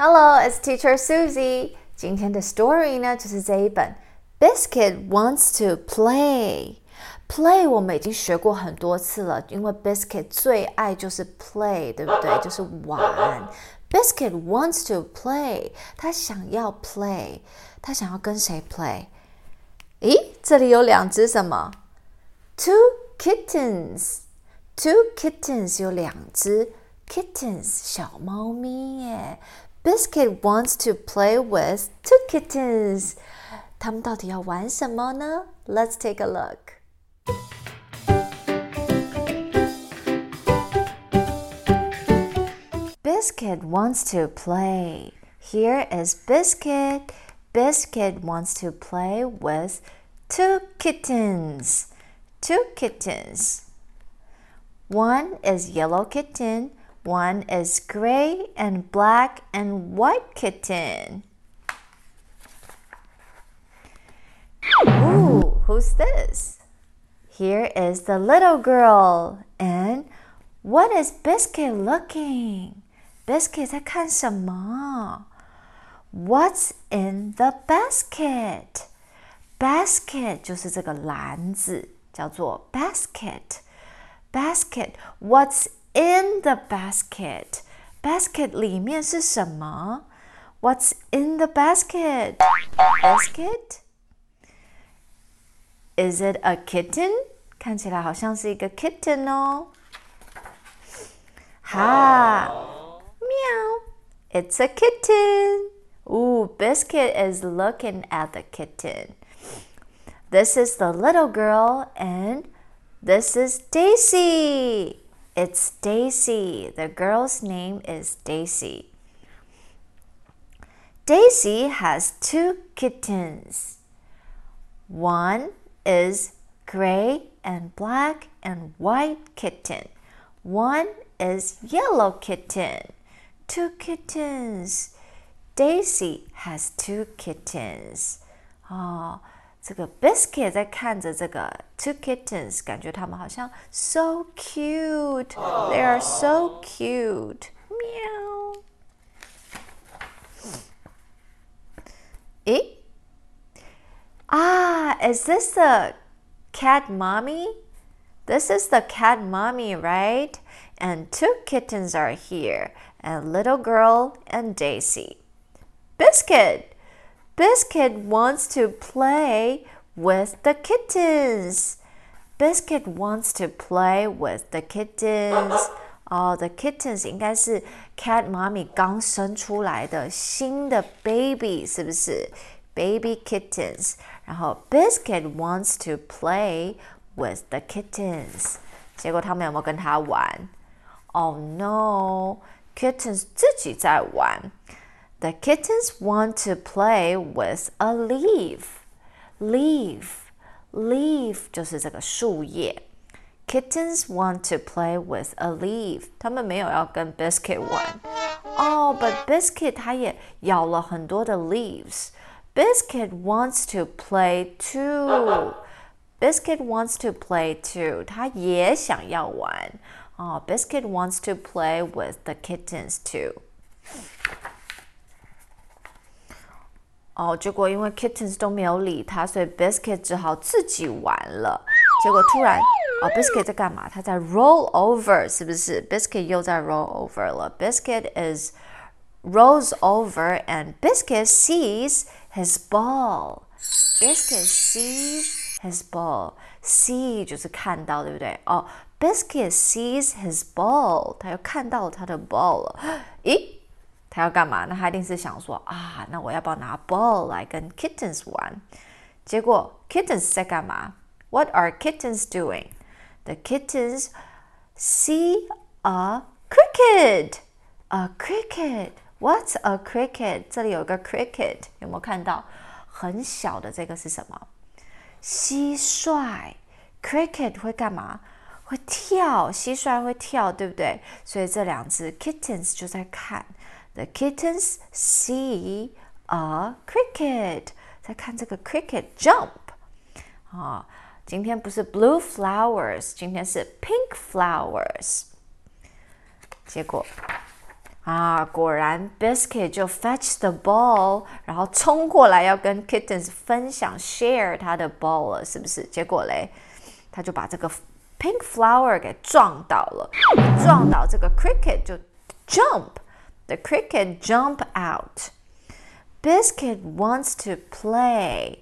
Hello, it's Teacher Susie。今天的 story 呢，就是这一本《Biscuit Wants to Play》。Play 我们已经学过很多次了，因为 Biscuit 最爱就是 play，对不对？就是玩。Biscuit wants to play，他想要 play，他想要跟谁 play？咦，这里有两只什么？Two kittens，two kittens 有两只 kittens 小猫咪耶。 Biscuit wants to play with two kittens，他们到底要玩什么呢？Let's take a look。Biscuit wants to play. Here is Biscuit. Biscuit wants to play with two kittens. Two kittens. One is yellow kitten, one is gray and black and white kitten. Ooh, who's this? Here is the little girl. And what is Biscuit looking? Biscuit 在看什么？What's in the basket? Basket 就是这个篮子，叫做 basket. Basket. What's in the basket? Basket 里面是什么？What's in the basket? Basket? Is it a kitten? 看起来好像是一个 kitten 哦。哈，喵，It's a kitten. Ooh, Biscuit is looking at the kitten. This is the little girl, and this is Daisy. It's Daisy. The girl's name is Daisy. Daisy has two kittens. One is gray and black and white kitten. One is yellow kitten. Two kittens. Daisy has two kittens. 哦，这个 Biscuit 在看着这个 two kittens，感觉他们好像 so cute. They are so cute. 喵。诶，Ah, is this the cat mommy? This is the cat mommy, right? And two kittens are here, a little girl and Daisy. Biscuit! Biscuit wants to play with the kittens. Biscuit wants to play with the kittens. 哦、oh,，the kittens 应该是 cat mommy 刚生出来的新的 baby，是不是？Baby kittens。然后 Biscuit wants to play with the kittens。结果他们有没有跟他玩？Oh no，kittens 自己在玩。 The kittens want to play with a leaf. Leaf, leaf 就是这个树叶。Kittens want to play with a leaf. 他们没有要跟 Biscuit 玩。哦、oh,，but Biscuit 他也咬了很多的 leaves。Biscuit wants to play too. Biscuit wants to play too. 他也想要玩。哦、oh,，Biscuit wants to play with the kittens too. 哦，结果因为 kittens 都没有理他，所以 Biscuit 只好自己玩了。结果突然，哦，Biscuit 在干嘛？他在 roll over，是不是？Biscuit 又在 roll over 了。Biscuit is rolls over and Biscuit sees his ball. Biscuit sees his ball. See 就是看到，对不对？哦，Biscuit sees his ball，他又看到他的 ball 了。咦？ 他要干嘛？那他一定是想说啊，那我要不要拿 ball 来跟 kittens 玩？结果 kittens 在干嘛？What are kittens doing? The kittens see a cricket. A cricket. What's a cricket? 这里有个 cricket，有没有看到？很小的这个是什么？蟋蟀。Cricket 会干嘛？会跳，蟋蟀会跳，对不对？所以这两只 kittens 就在看。The kittens see a cricket，在看这个 cricket jump。啊，今天不是 blue flowers，今天是 pink flowers。结果。啊，果然，Biscuit 就 fetch the ball，然后冲过来要跟 Kittens 分享 share 他的 ball 了，是不是？结果嘞，他就把这个 pink flower 给撞倒了，撞倒这个 cricket 就 jump，the cricket jump out。Biscuit wants to play，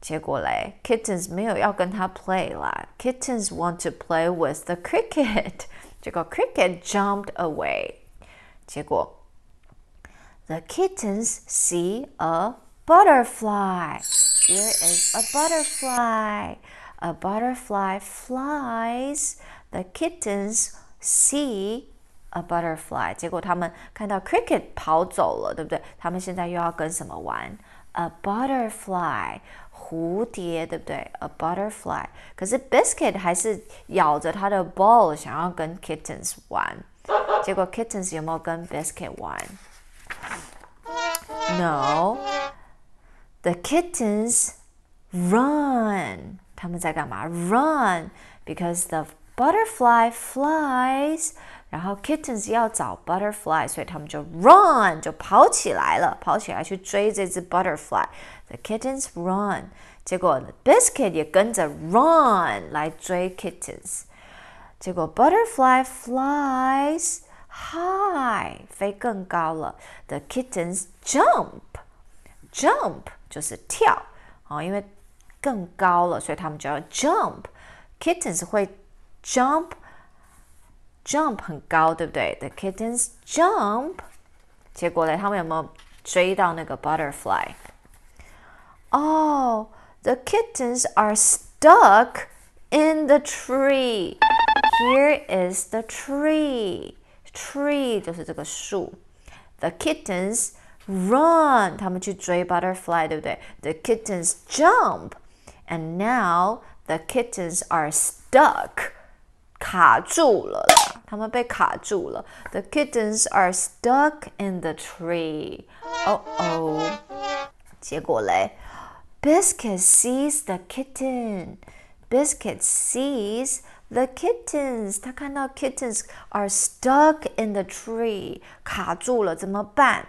结果嘞，Kittens 没有要跟他 play 啦，Kittens want to play with the cricket。结果 cricket jumped away。结果 the kittens see a butterfly. Here is a butterfly. A butterfly flies. The kittens see a butterfly. 结果他们看到 cricket 跑走了，对不对？他们现在又要跟什么玩？A butterfly. 蝴蝶，对不对？A butterfly。可是 Biscuit 还是咬着他的 ball，想要跟 Kittens 玩。结果 Kittens 有没有跟 Biscuit 玩？No。The kittens run。他们在干嘛？Run because the butterfly flies。 然后 kittens 要找 butterfly，所以他们就 run 就跑起来了，跑起来去追这只 butterfly。The kittens run，结果 biscuit 也跟着 run 来追 kittens。结果 butterfly flies high，飞更高了。The kittens jump，jump 就是跳，哦，因为更高了，所以他们就要 jump。Kittens 会 jump。 jump 很高，对不对？The kittens jump。结果呢，他们有没有追到那个 butterfly？哦、oh,，the kittens are stuck in the tree. Here is the tree. Tree 就是这个树。The kittens run，他们去追 butterfly，对不对？The kittens jump, and now the kittens are stuck. 卡住了啦， 他们被卡住了。The kittens are stuck in the tree. Oh oh，结果嘞，Biscuit sees the kitten. Biscuit sees the kittens. 他看到 kittens are stuck in the tree，卡住了，怎么办？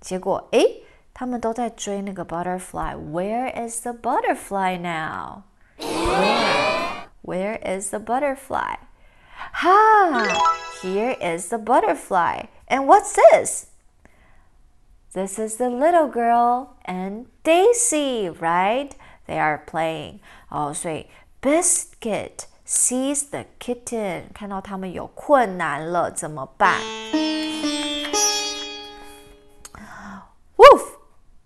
结果诶，他们都在追那个 butterfly. Where is the butterfly now? Where? Where is the butterfly? Ha! Here is the butterfly. And what's this? This is the little girl and Daisy, right? They are playing. 哦，所以 Biscuit sees the kitten，看到他们有困难了，怎么办？Woof!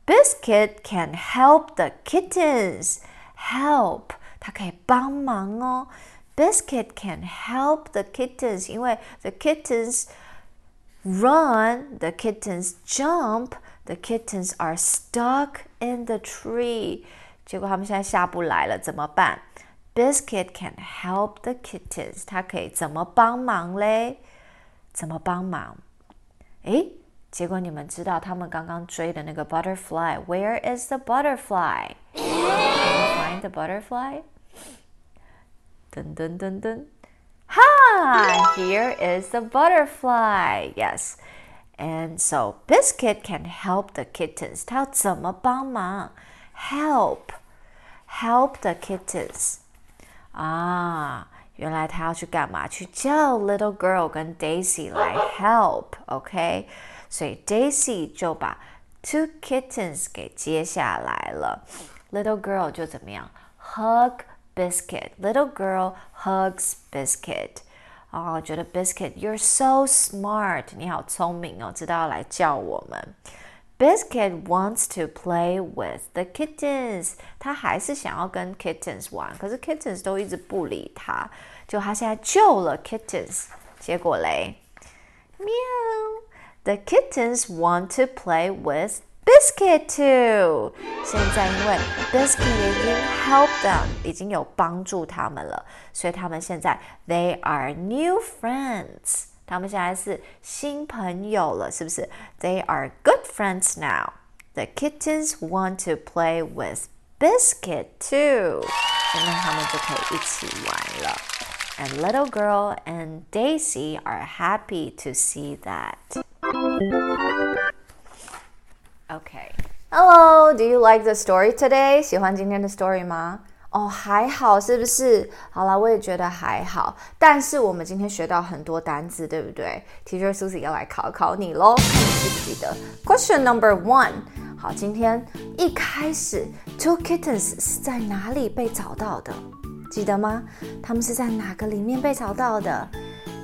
Biscuit can help the kittens. Help，它可以帮忙哦。 Biscuit can help the kittens，因为 the kittens run, the kittens jump, the kittens are stuck in the tree。结果他们现在下不来了，怎么办？Biscuit can help the kittens，它可以怎么帮忙嘞？怎么帮忙？诶，结果你们知道他们刚刚追的那个 butterfly，Where is the butterfly? Can you find the butterfly? Dun dun dun dun. Ha! Here is the butterfly. Yes. And so Biscuit can help the kittens. 他要怎么帮忙？Help, help the kittens. 啊，原来他要去干嘛？去叫 Little Girl 跟 Daisy 来 help。OK，所以 Daisy 就把 two kittens 给接下来了。Little Girl 就怎么样？Hug Biscuit. Little girl hugs Biscuit. 哦，觉得 Biscuit you're so smart，你好聪明哦，知道要来叫我们。Biscuit wants to play with the kittens，他还是想要跟 kittens 玩，可是 kittens 都一直不理他。就他现在救了 kittens，结果嘞 Meow. The kittens want to play with Biscuit too。现在因为 Biscuit 已经 help them，已经有帮助他们了，所以他们现在 they are new friends。他们现在是新朋友了，是不是？They are good friends now. The kittens want to play with Biscuit too. 现在他们就可以一起玩了。And little girl and Daisy are happy to see that. Okay. Hello, do you like the story today? 喜欢今天的 story 吗？ 哦，还好，是不是？好了，我也觉得还好。但是我们今天学到很多单词，对不对？Teacher Susie 要来考考你喽，看你记不记得？Question number one。好，今天一开始，two kittens 是在哪里被找到的？记得吗？他们是在哪个里面被找到的？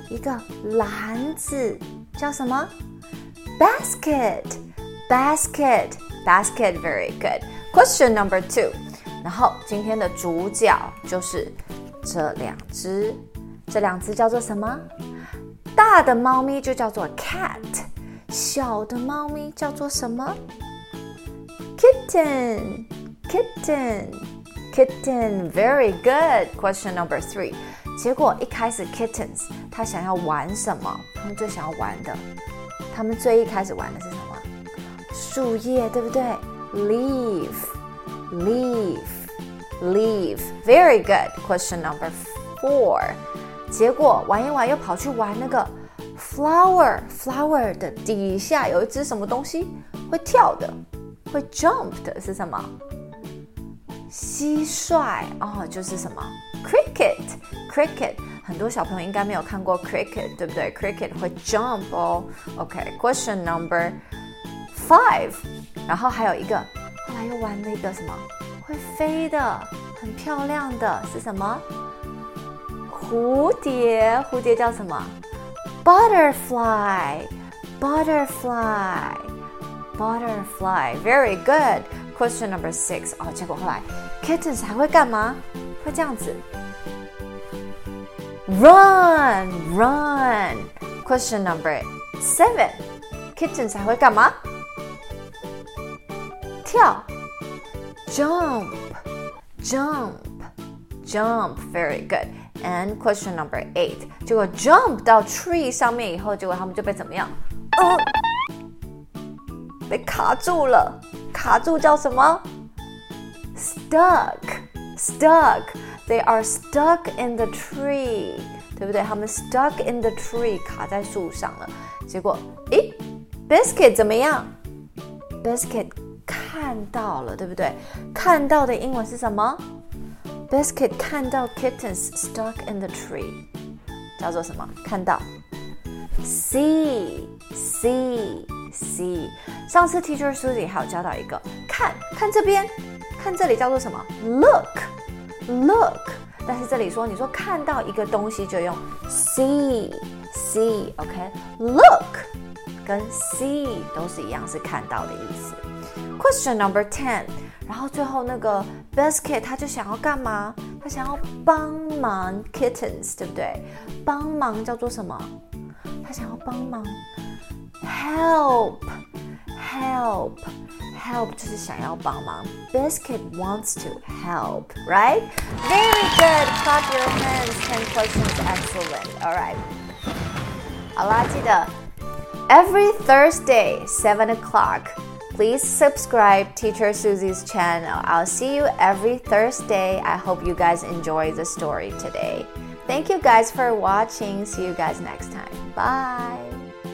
一个篮子叫什么？Basket，basket，basket，very good。Question number two。然后今天的主角就是这两只，这两只叫做什么？大的猫咪就叫做 cat，小的猫咪叫做什么？kitten，kitten，kitten，very good。Question number three。结果一开始 kittens 它想要玩什么？他们最想要玩的，他们最一开始玩的是什么？树叶，对不对？Leaf。Leave, leave. Very good. Question number four. 结果玩一玩又跑去玩那个 flower flower 的底下有一只什么东西会跳的，会 jump 的是什么？蟋蟀哦，就是什么 cricket cricket。很多小朋友应该没有看过 cricket，对不对？cricket 会 jump 哦。OK，question number five。然后还有一个后来又玩了一个什么会飞的、很漂亮的是什么？蝴蝶，蝴蝶叫什么？Butterfly，butterfly，butterfly。Very good. Question number six. 哦，结果后来 kittens 还会干嘛？会这样子，run run。Question number seven. Kittens 还会干嘛？跳，jump, jump, jump. Very good. And question number eight. 结果 jump 到 tree 上面以后，结果他们就被怎么样？被卡住了。卡住叫什么？Stuck, stuck. They are stuck in the tree. 对不对？他们 stuck in the tree，卡在树上了。结果，诶，Biscuit 怎么样？Biscuit 看到了，对不对？看到的英文是什么？Biscuit 看到 kittens stuck in the tree，叫做什么？看到？See see see。上次 Teacher Susie 还有教到一个，看看这边，看这里叫做什么？Look look。但是这里说，你说看到一个东西就用 see see，OK？Look 跟 see 都是一样，是看到的意思。Question number ten，然后最后那个 Biscuit 他就想要干嘛？他想要帮忙 kittens，对不对？帮忙叫做什么？他想要帮忙 help，help，help 就是想要帮忙。Biscuit wants to help, right? Very good. Clap your hands. Ten questions, excellent. All right. 好啦，记得 every Thursday seven o'clock. Please subscribe Teacher Susie's channel. I'll see you every Thursday. I hope you guys enjoy the story today. Thank you guys for watching. See you guys next time. Bye.